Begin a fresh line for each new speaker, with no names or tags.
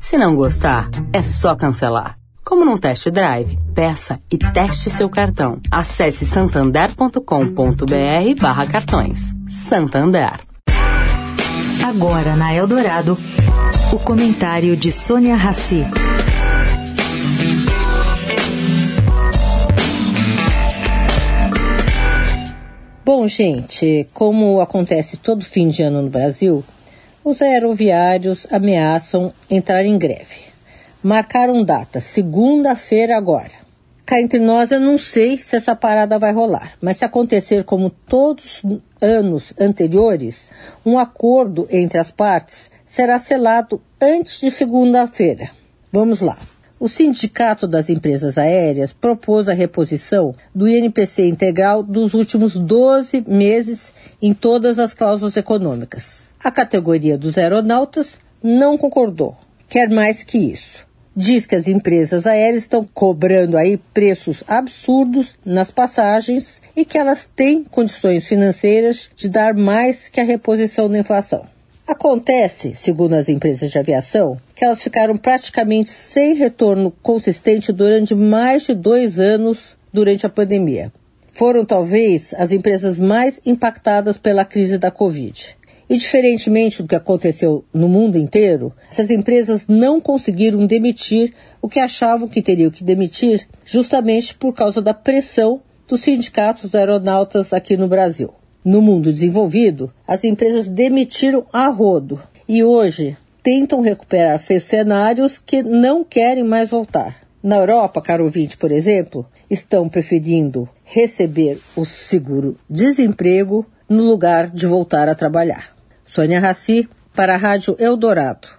Se não gostar, é só cancelar. Como num test drive, peça e teste seu cartão. Acesse santander.com.br barra cartões. Santander.
Agora na Eldorado, o comentário de Sônia Rassi.
Bom, gente, como acontece todo fim de ano no Brasil, os aeroviários ameaçam entrar em greve. Marcaram data, segunda-feira agora. Cá entre nós, eu não sei se essa parada vai rolar, mas se acontecer como todos os anos anteriores, um acordo entre as partes será selado antes de segunda-feira. Vamos lá. O Sindicato das Empresas Aéreas propôs a reposição do INPC integral dos últimos 12 meses em todas as cláusulas econômicas. A categoria dos aeronautas não concordou, quer mais que isso diz que as empresas aéreas estão cobrando aí preços absurdos nas passagens e que elas têm condições financeiras de dar mais que a reposição da inflação. Acontece, segundo as empresas de aviação, que elas ficaram praticamente sem retorno consistente durante mais de dois anos durante a pandemia. Foram talvez as empresas mais impactadas pela crise da Covid. E diferentemente do que aconteceu no mundo inteiro, essas empresas não conseguiram demitir o que achavam que teriam que demitir, justamente por causa da pressão dos sindicatos dos aeronautas aqui no Brasil. No mundo desenvolvido, as empresas demitiram a rodo e hoje tentam recuperar cenários que não querem mais voltar. Na Europa, caro ouvinte, por exemplo, estão preferindo receber o seguro-desemprego no lugar de voltar a trabalhar. Sônia Raci, para a Rádio Eldorado.